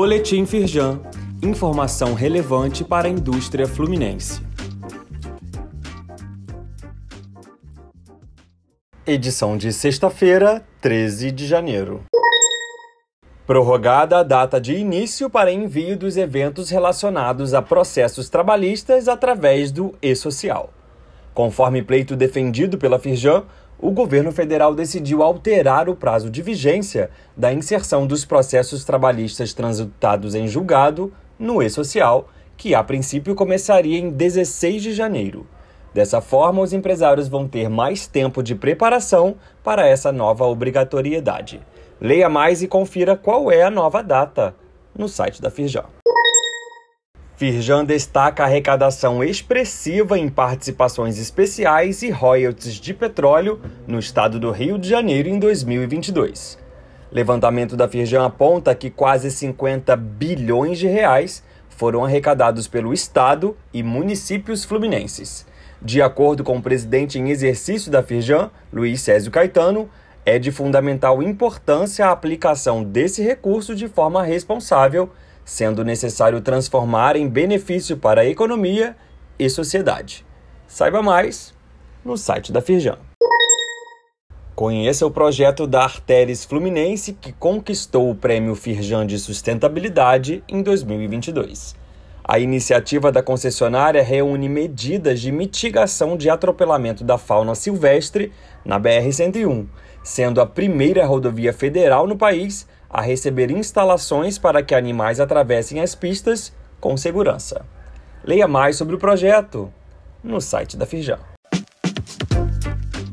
Boletim Firjan. Informação relevante para a indústria fluminense. Edição de sexta-feira, 13 de janeiro. Prorrogada a data de início para envio dos eventos relacionados a processos trabalhistas através do e-social. Conforme pleito defendido pela Firjan, o governo federal decidiu alterar o prazo de vigência da inserção dos processos trabalhistas transitados em julgado no e-social, que a princípio começaria em 16 de janeiro. Dessa forma, os empresários vão ter mais tempo de preparação para essa nova obrigatoriedade. Leia mais e confira qual é a nova data no site da Firjan. Firjan destaca arrecadação expressiva em participações especiais e royalties de petróleo no estado do Rio de Janeiro em 2022. Levantamento da Firjan aponta que quase 50 bilhões de reais foram arrecadados pelo estado e municípios fluminenses. De acordo com o presidente em exercício da Firjan, Luiz Césio Caetano, é de fundamental importância a aplicação desse recurso de forma responsável sendo necessário transformar em benefício para a economia e sociedade. Saiba mais no site da Firjan. Conheça o projeto da Arteris Fluminense que conquistou o Prêmio Firjan de Sustentabilidade em 2022. A iniciativa da concessionária reúne medidas de mitigação de atropelamento da fauna silvestre na BR-101, sendo a primeira rodovia federal no país a receber instalações para que animais atravessem as pistas com segurança. Leia mais sobre o projeto no site da Firjan.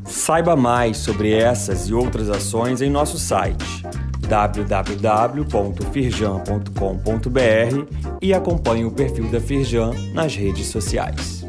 Saiba mais sobre essas e outras ações em nosso site www.firjan.com.br e acompanhe o perfil da Firjan nas redes sociais.